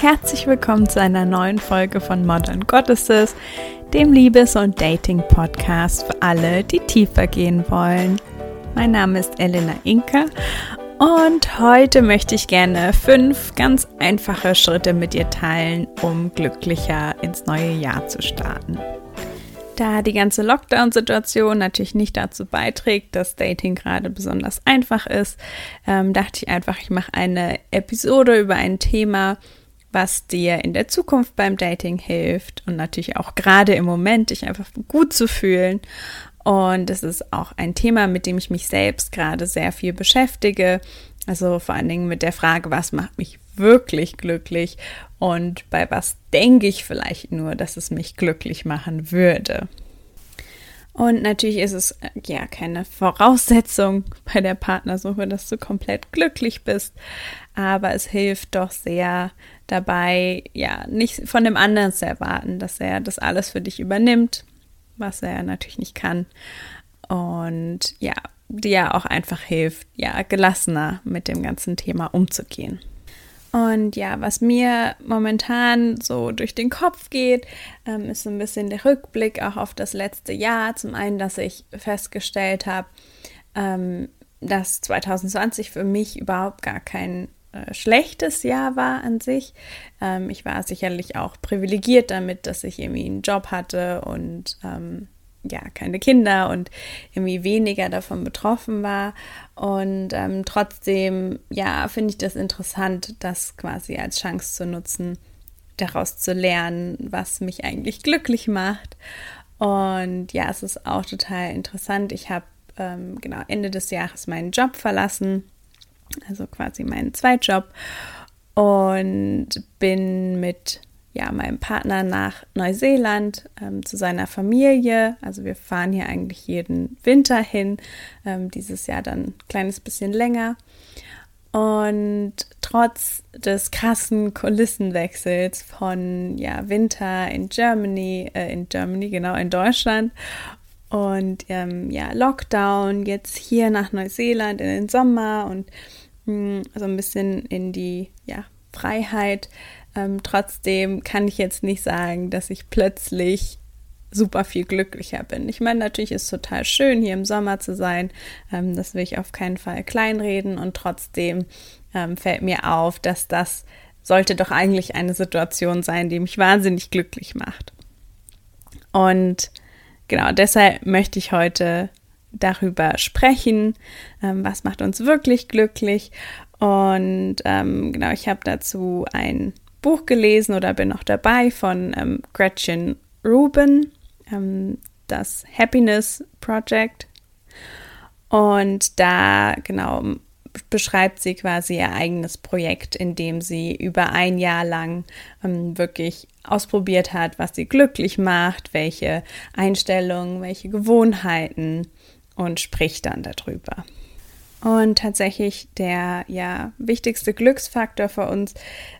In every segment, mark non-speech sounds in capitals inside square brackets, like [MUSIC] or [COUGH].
Herzlich willkommen zu einer neuen Folge von Modern Goddesses, dem Liebes- und Dating-Podcast für alle, die tiefer gehen wollen. Mein Name ist Elena Inka und heute möchte ich gerne fünf ganz einfache Schritte mit dir teilen, um glücklicher ins neue Jahr zu starten. Da die ganze Lockdown-Situation natürlich nicht dazu beiträgt, dass Dating gerade besonders einfach ist, ähm, dachte ich einfach, ich mache eine Episode über ein Thema, was dir in der Zukunft beim Dating hilft und natürlich auch gerade im Moment dich einfach gut zu fühlen. Und es ist auch ein Thema, mit dem ich mich selbst gerade sehr viel beschäftige. Also vor allen Dingen mit der Frage, was macht mich wirklich glücklich und bei was denke ich vielleicht nur, dass es mich glücklich machen würde. Und natürlich ist es äh, ja keine Voraussetzung bei der Partnersuche, dass du komplett glücklich bist, aber es hilft doch sehr dabei, ja, nicht von dem anderen zu erwarten, dass er das alles für dich übernimmt, was er natürlich nicht kann. Und ja, dir auch einfach hilft, ja, gelassener mit dem ganzen Thema umzugehen. Und ja, was mir momentan so durch den Kopf geht, ähm, ist so ein bisschen der Rückblick auch auf das letzte Jahr. Zum einen, dass ich festgestellt habe, ähm, dass 2020 für mich überhaupt gar kein äh, schlechtes Jahr war an sich. Ähm, ich war sicherlich auch privilegiert damit, dass ich irgendwie einen Job hatte und ähm, ja, keine Kinder und irgendwie weniger davon betroffen war. Und ähm, trotzdem, ja, finde ich das interessant, das quasi als Chance zu nutzen, daraus zu lernen, was mich eigentlich glücklich macht. Und ja, es ist auch total interessant. Ich habe ähm, genau Ende des Jahres meinen Job verlassen, also quasi meinen Zweitjob und bin mit ja, meinem Partner nach Neuseeland ähm, zu seiner Familie. Also wir fahren hier eigentlich jeden Winter hin, ähm, dieses Jahr dann ein kleines bisschen länger. Und trotz des krassen Kulissenwechsels von ja, Winter in Germany, äh, in Germany, genau, in Deutschland und ähm, ja, Lockdown, jetzt hier nach Neuseeland in den Sommer und mh, hm, so ein bisschen in die ja, Freiheit ähm, trotzdem kann ich jetzt nicht sagen, dass ich plötzlich super viel glücklicher bin. Ich meine, natürlich ist es total schön, hier im Sommer zu sein. Ähm, das will ich auf keinen Fall kleinreden. Und trotzdem ähm, fällt mir auf, dass das sollte doch eigentlich eine Situation sein, die mich wahnsinnig glücklich macht. Und genau deshalb möchte ich heute darüber sprechen, ähm, was macht uns wirklich glücklich. Und ähm, genau, ich habe dazu ein Buch gelesen oder bin noch dabei von ähm, Gretchen Rubin, ähm, das Happiness Project. Und da genau beschreibt sie quasi ihr eigenes Projekt, in dem sie über ein Jahr lang ähm, wirklich ausprobiert hat, was sie glücklich macht, welche Einstellungen, welche Gewohnheiten und spricht dann darüber. Und tatsächlich der ja wichtigste Glücksfaktor für uns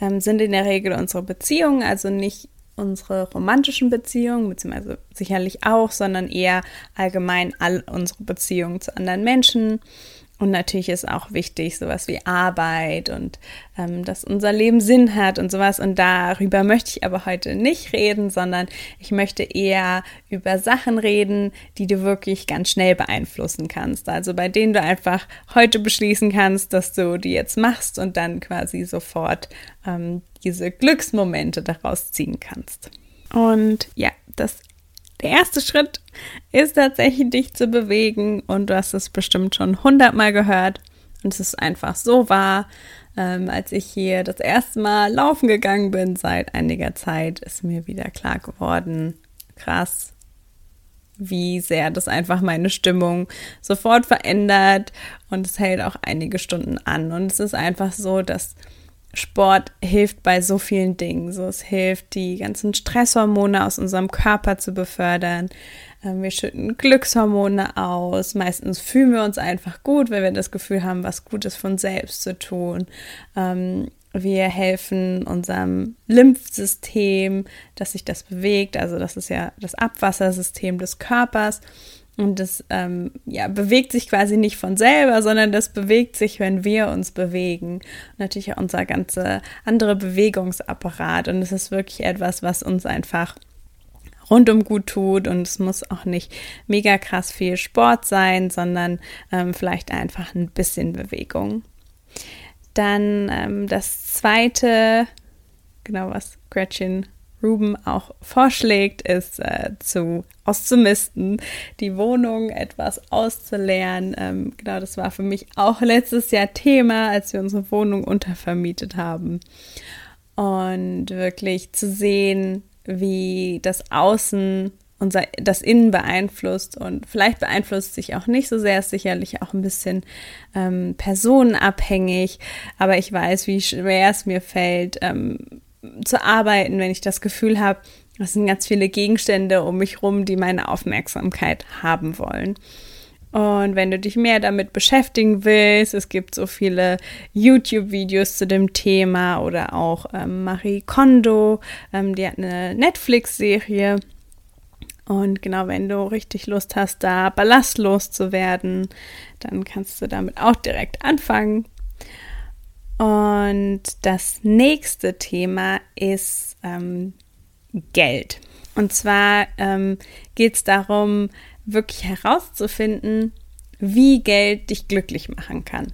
ähm, sind in der Regel unsere Beziehungen, also nicht unsere romantischen Beziehungen, beziehungsweise sicherlich auch, sondern eher allgemein all unsere Beziehungen zu anderen Menschen, und natürlich ist auch wichtig, sowas wie Arbeit und ähm, dass unser Leben Sinn hat und sowas. Und darüber möchte ich aber heute nicht reden, sondern ich möchte eher über Sachen reden, die du wirklich ganz schnell beeinflussen kannst. Also bei denen du einfach heute beschließen kannst, dass du die jetzt machst und dann quasi sofort ähm, diese Glücksmomente daraus ziehen kannst. Und ja, das der erste Schritt ist tatsächlich, dich zu bewegen und du hast es bestimmt schon hundertmal gehört und es ist einfach so wahr. Ähm, als ich hier das erste Mal laufen gegangen bin seit einiger Zeit, ist mir wieder klar geworden, krass, wie sehr das einfach meine Stimmung sofort verändert und es hält auch einige Stunden an. Und es ist einfach so, dass Sport hilft bei so vielen Dingen. So, es hilft, die ganzen Stresshormone aus unserem Körper zu befördern. Ähm, wir schütten Glückshormone aus. Meistens fühlen wir uns einfach gut, weil wir das Gefühl haben, was Gutes von selbst zu tun. Ähm, wir helfen unserem Lymphsystem, dass sich das bewegt. Also das ist ja das Abwassersystem des Körpers. Und das ähm, ja, bewegt sich quasi nicht von selber, sondern das bewegt sich, wenn wir uns bewegen. Und natürlich auch unser ganzer andere Bewegungsapparat. Und es ist wirklich etwas, was uns einfach rundum gut tut. Und es muss auch nicht mega krass viel Sport sein, sondern ähm, vielleicht einfach ein bisschen Bewegung. Dann ähm, das zweite, genau was Gretchen Ruben auch vorschlägt, ist äh, zu auszumisten, die Wohnung etwas auszuleeren. Ähm, genau, das war für mich auch letztes Jahr Thema, als wir unsere Wohnung untervermietet haben. Und wirklich zu sehen, wie das Außen unser, das Innen beeinflusst und vielleicht beeinflusst sich auch nicht so sehr, ist sicherlich auch ein bisschen ähm, personenabhängig, aber ich weiß, wie schwer es mir fällt, ähm, zu arbeiten, wenn ich das Gefühl habe, es sind ganz viele Gegenstände um mich rum, die meine Aufmerksamkeit haben wollen. Und wenn du dich mehr damit beschäftigen willst, es gibt so viele YouTube-Videos zu dem Thema oder auch ähm, Marie Kondo, ähm, die hat eine Netflix-Serie, und genau, wenn du richtig Lust hast, da ballastlos zu werden, dann kannst du damit auch direkt anfangen. Und das nächste Thema ist ähm, Geld. Und zwar ähm, geht es darum, wirklich herauszufinden, wie Geld dich glücklich machen kann.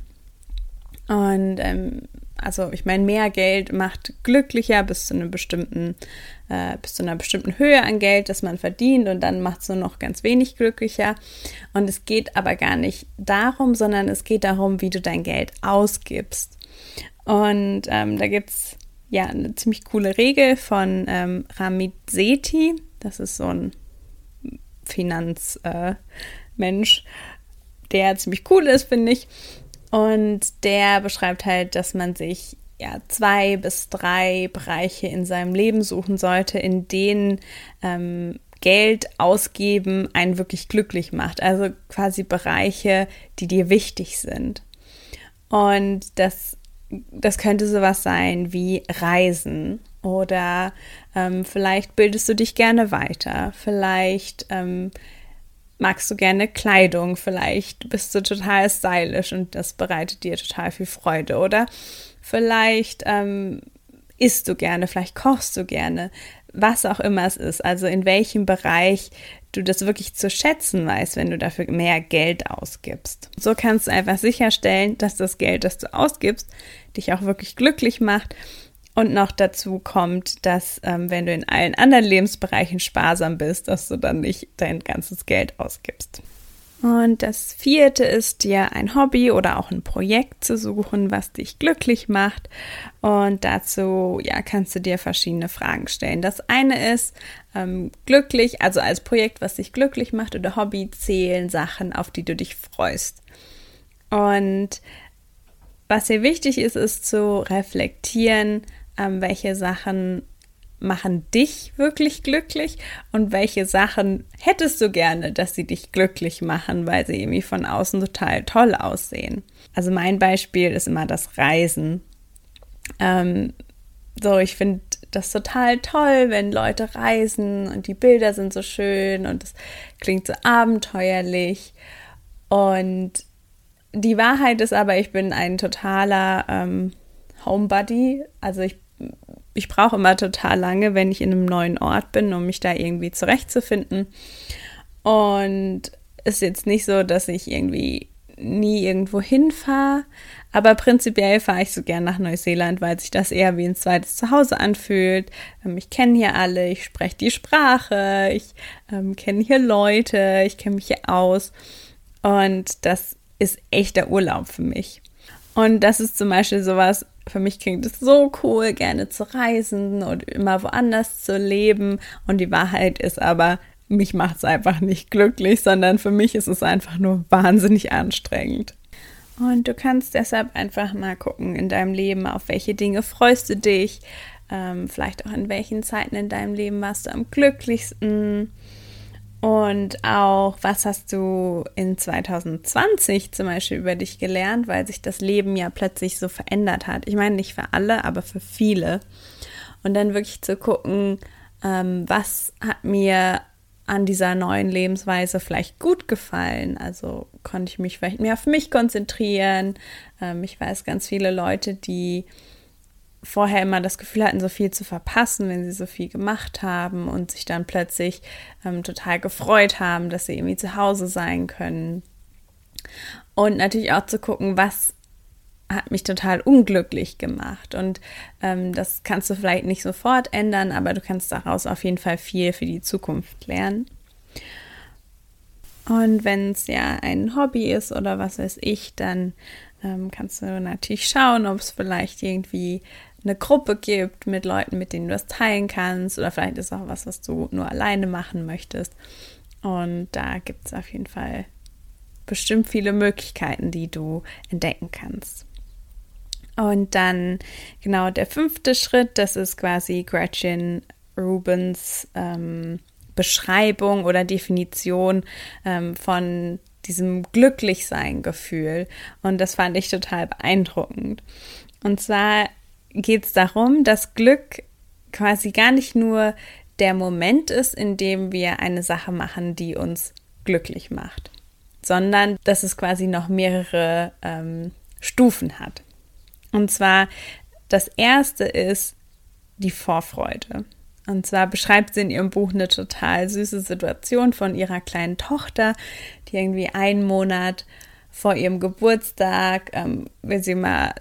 Und ähm, also ich meine, mehr Geld macht glücklicher bis zu einem bestimmten, äh, bis zu einer bestimmten Höhe an Geld, das man verdient und dann macht es nur noch ganz wenig glücklicher. Und es geht aber gar nicht darum, sondern es geht darum, wie du dein Geld ausgibst. Und ähm, da gibt es ja eine ziemlich coole Regel von ähm, Ramit Sethi. Das ist so ein Finanzmensch, äh, der ziemlich cool ist, finde ich. Und der beschreibt halt, dass man sich ja zwei bis drei Bereiche in seinem Leben suchen sollte, in denen ähm, Geld ausgeben einen wirklich glücklich macht. Also quasi Bereiche, die dir wichtig sind. Und das, das könnte sowas sein wie Reisen oder ähm, vielleicht bildest du dich gerne weiter, vielleicht ähm, magst du gerne Kleidung, vielleicht bist du total stylisch und das bereitet dir total viel Freude, oder? Vielleicht ähm, isst du gerne, vielleicht kochst du gerne, was auch immer es ist, also in welchem Bereich du das wirklich zu schätzen weißt, wenn du dafür mehr Geld ausgibst. So kannst du einfach sicherstellen, dass das Geld, das du ausgibst, dich auch wirklich glücklich macht und noch dazu kommt, dass ähm, wenn du in allen anderen Lebensbereichen sparsam bist, dass du dann nicht dein ganzes Geld ausgibst. Und das vierte ist dir ein Hobby oder auch ein Projekt zu suchen, was dich glücklich macht. Und dazu ja kannst du dir verschiedene Fragen stellen. Das eine ist ähm, glücklich, also als Projekt, was dich glücklich macht oder Hobby zählen Sachen, auf die du dich freust. Und was hier wichtig ist, ist zu reflektieren, ähm, welche Sachen machen dich wirklich glücklich und welche Sachen hättest du gerne, dass sie dich glücklich machen, weil sie irgendwie von außen total toll aussehen. Also mein Beispiel ist immer das Reisen. Ähm, so, ich finde das total toll, wenn Leute reisen und die Bilder sind so schön und es klingt so abenteuerlich. Und die Wahrheit ist aber, ich bin ein totaler ähm, Homebody. Also ich ich brauche immer total lange, wenn ich in einem neuen Ort bin, um mich da irgendwie zurechtzufinden. Und es ist jetzt nicht so, dass ich irgendwie nie irgendwo hinfahre, aber prinzipiell fahre ich so gern nach Neuseeland, weil sich das eher wie ein zweites Zuhause anfühlt. Ähm, ich kenne hier alle, ich spreche die Sprache, ich ähm, kenne hier Leute, ich kenne mich hier aus. Und das ist echter Urlaub für mich. Und das ist zum Beispiel sowas, für mich klingt es so cool, gerne zu reisen und immer woanders zu leben. Und die Wahrheit ist aber, mich macht es einfach nicht glücklich, sondern für mich ist es einfach nur wahnsinnig anstrengend. Und du kannst deshalb einfach mal gucken in deinem Leben, auf welche Dinge freust du dich, ähm, vielleicht auch in welchen Zeiten in deinem Leben warst du am glücklichsten Und auch, was hast du in 2020 zum Beispiel über dich gelernt, weil sich das Leben ja plötzlich so verändert hat. Ich meine nicht für alle, aber für viele. Und dann wirklich zu gucken, ähm, was hat mir an dieser neuen Lebensweise vielleicht gut gefallen. Also konnte ich mich vielleicht mehr auf mich konzentrieren. Ähm, ich weiß ganz viele Leute, die vorher immer das Gefühl hatten, so viel zu verpassen, wenn sie so viel gemacht haben und sich dann plötzlich ähm, total gefreut haben, dass sie irgendwie zu Hause sein können. Und natürlich auch zu gucken, was hat mich total unglücklich gemacht. Und ähm, das kannst du vielleicht nicht sofort ändern, aber du kannst daraus auf jeden Fall viel für die Zukunft lernen. Und wenn es ja ein Hobby ist oder was weiß ich, dann ähm, kannst du natürlich schauen, ob es vielleicht irgendwie eine Gruppe gibt mit Leuten, mit denen du das teilen kannst. Oder vielleicht ist auch was, was du nur alleine machen möchtest. Und da gibt es auf jeden Fall bestimmt viele Möglichkeiten, die du entdecken kannst. Und dann genau der fünfte Schritt, das ist quasi Gretchen Rubens ähm, Beschreibung oder Definition ähm, von diesem Glücklichsein-Gefühl. Und das fand ich total beeindruckend. Und zwar geht es darum, dass Glück quasi gar nicht nur der Moment ist, in dem wir eine Sache machen, die uns glücklich macht, sondern dass es quasi noch mehrere ähm, Stufen hat. Und zwar das erste ist die Vorfreude. Und zwar beschreibt sie in ihrem Buch eine total süße Situation von ihrer kleinen Tochter, die irgendwie einen Monat vor ihrem Geburtstag ähm, will sie mal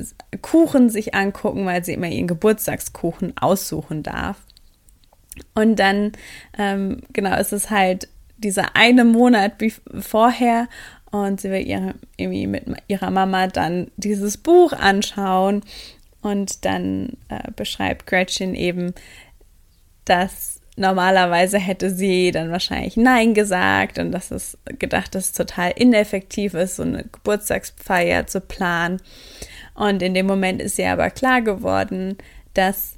Kuchen sich angucken, weil sie immer ihren Geburtstagskuchen aussuchen darf. Und dann, ähm, genau, ist es halt dieser eine Monat vorher und sie will ihre, irgendwie mit ihrer Mama dann dieses Buch anschauen und dann äh, beschreibt Gretchen eben, dass normalerweise hätte sie dann wahrscheinlich Nein gesagt und dass es gedacht, dass es total ineffektiv ist, so eine Geburtstagsfeier zu planen. Und in dem Moment ist ihr aber klar geworden, dass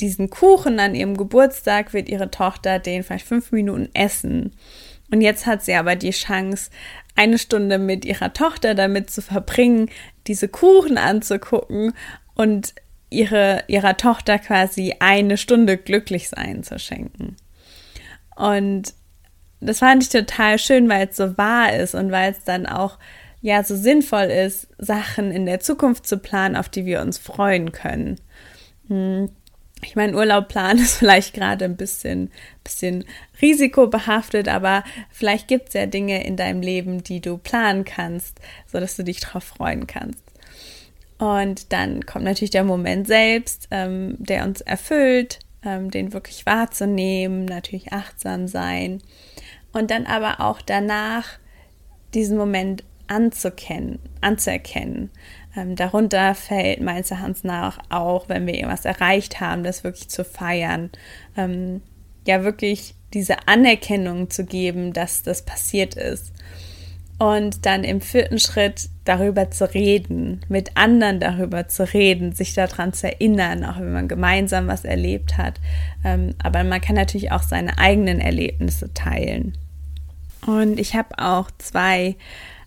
diesen Kuchen an ihrem Geburtstag wird ihre Tochter den vielleicht fünf Minuten essen. Und jetzt hat sie aber die Chance, eine Stunde mit ihrer Tochter damit zu verbringen, diese Kuchen anzugucken und ihre, ihrer Tochter quasi eine Stunde glücklich sein zu schenken. Und das fand ich total schön, weil es so wahr ist und weil es dann auch ja so sinnvoll ist, Sachen in der Zukunft zu planen, auf die wir uns freuen können. Hm. Ich meine, Urlaub planen [LAUGHS] ist vielleicht gerade ein bisschen, bisschen risikobehaftet, aber vielleicht gibt es ja Dinge in deinem Leben, die du planen kannst, sodass du dich darauf freuen kannst. Und dann kommt natürlich der Moment selbst, ähm, der uns erfüllt, ähm, den wirklich wahrzunehmen, natürlich achtsam sein. Und dann aber auch danach diesen Moment anzukennen, anzuerkennen. Ähm, darunter fällt meines Erachtens nach auch, wenn wir irgendwas erreicht haben, das wirklich zu feiern. Ähm, ja, wirklich diese Anerkennung zu geben, dass das passiert ist. Und dann im vierten Schritt darüber zu reden, mit anderen darüber zu reden, sich daran zu erinnern, auch wenn man gemeinsam was erlebt hat. Ähm, aber man kann natürlich auch seine eigenen Erlebnisse teilen. Und ich habe auch zwei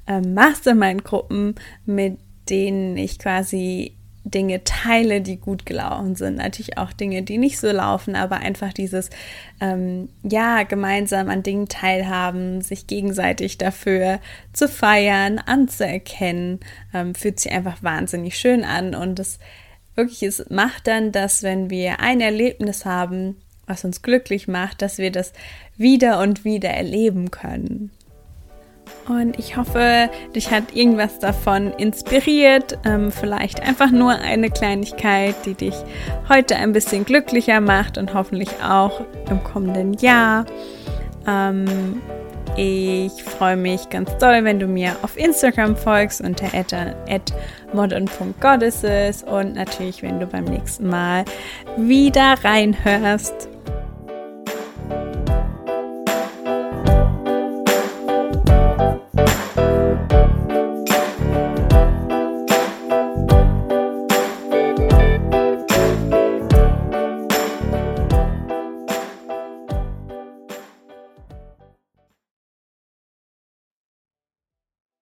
ähm, Mastermind-Gruppen, mit denen ich quasi Dinge teile, die gut gelaufen sind. Natürlich auch Dinge, die nicht so laufen, aber einfach dieses, ähm, ja, gemeinsam an Dingen teilhaben, sich gegenseitig dafür zu feiern, anzuerkennen, ähm, fühlt sich einfach wahnsinnig schön an. Und es wirklich, es macht dann, dass wenn wir ein Erlebnis haben, was uns glücklich macht, dass wir das wieder und wieder erleben können. Und ich hoffe, dich hat irgendwas davon inspiriert. Ähm, vielleicht einfach nur eine Kleinigkeit, die dich heute ein bisschen glücklicher macht und hoffentlich auch im kommenden Jahr. Ähm, ich freue mich ganz doll, wenn du mir auf Instagram folgst unter modern.goddesses und natürlich, wenn du beim nächsten Mal wieder reinhörst.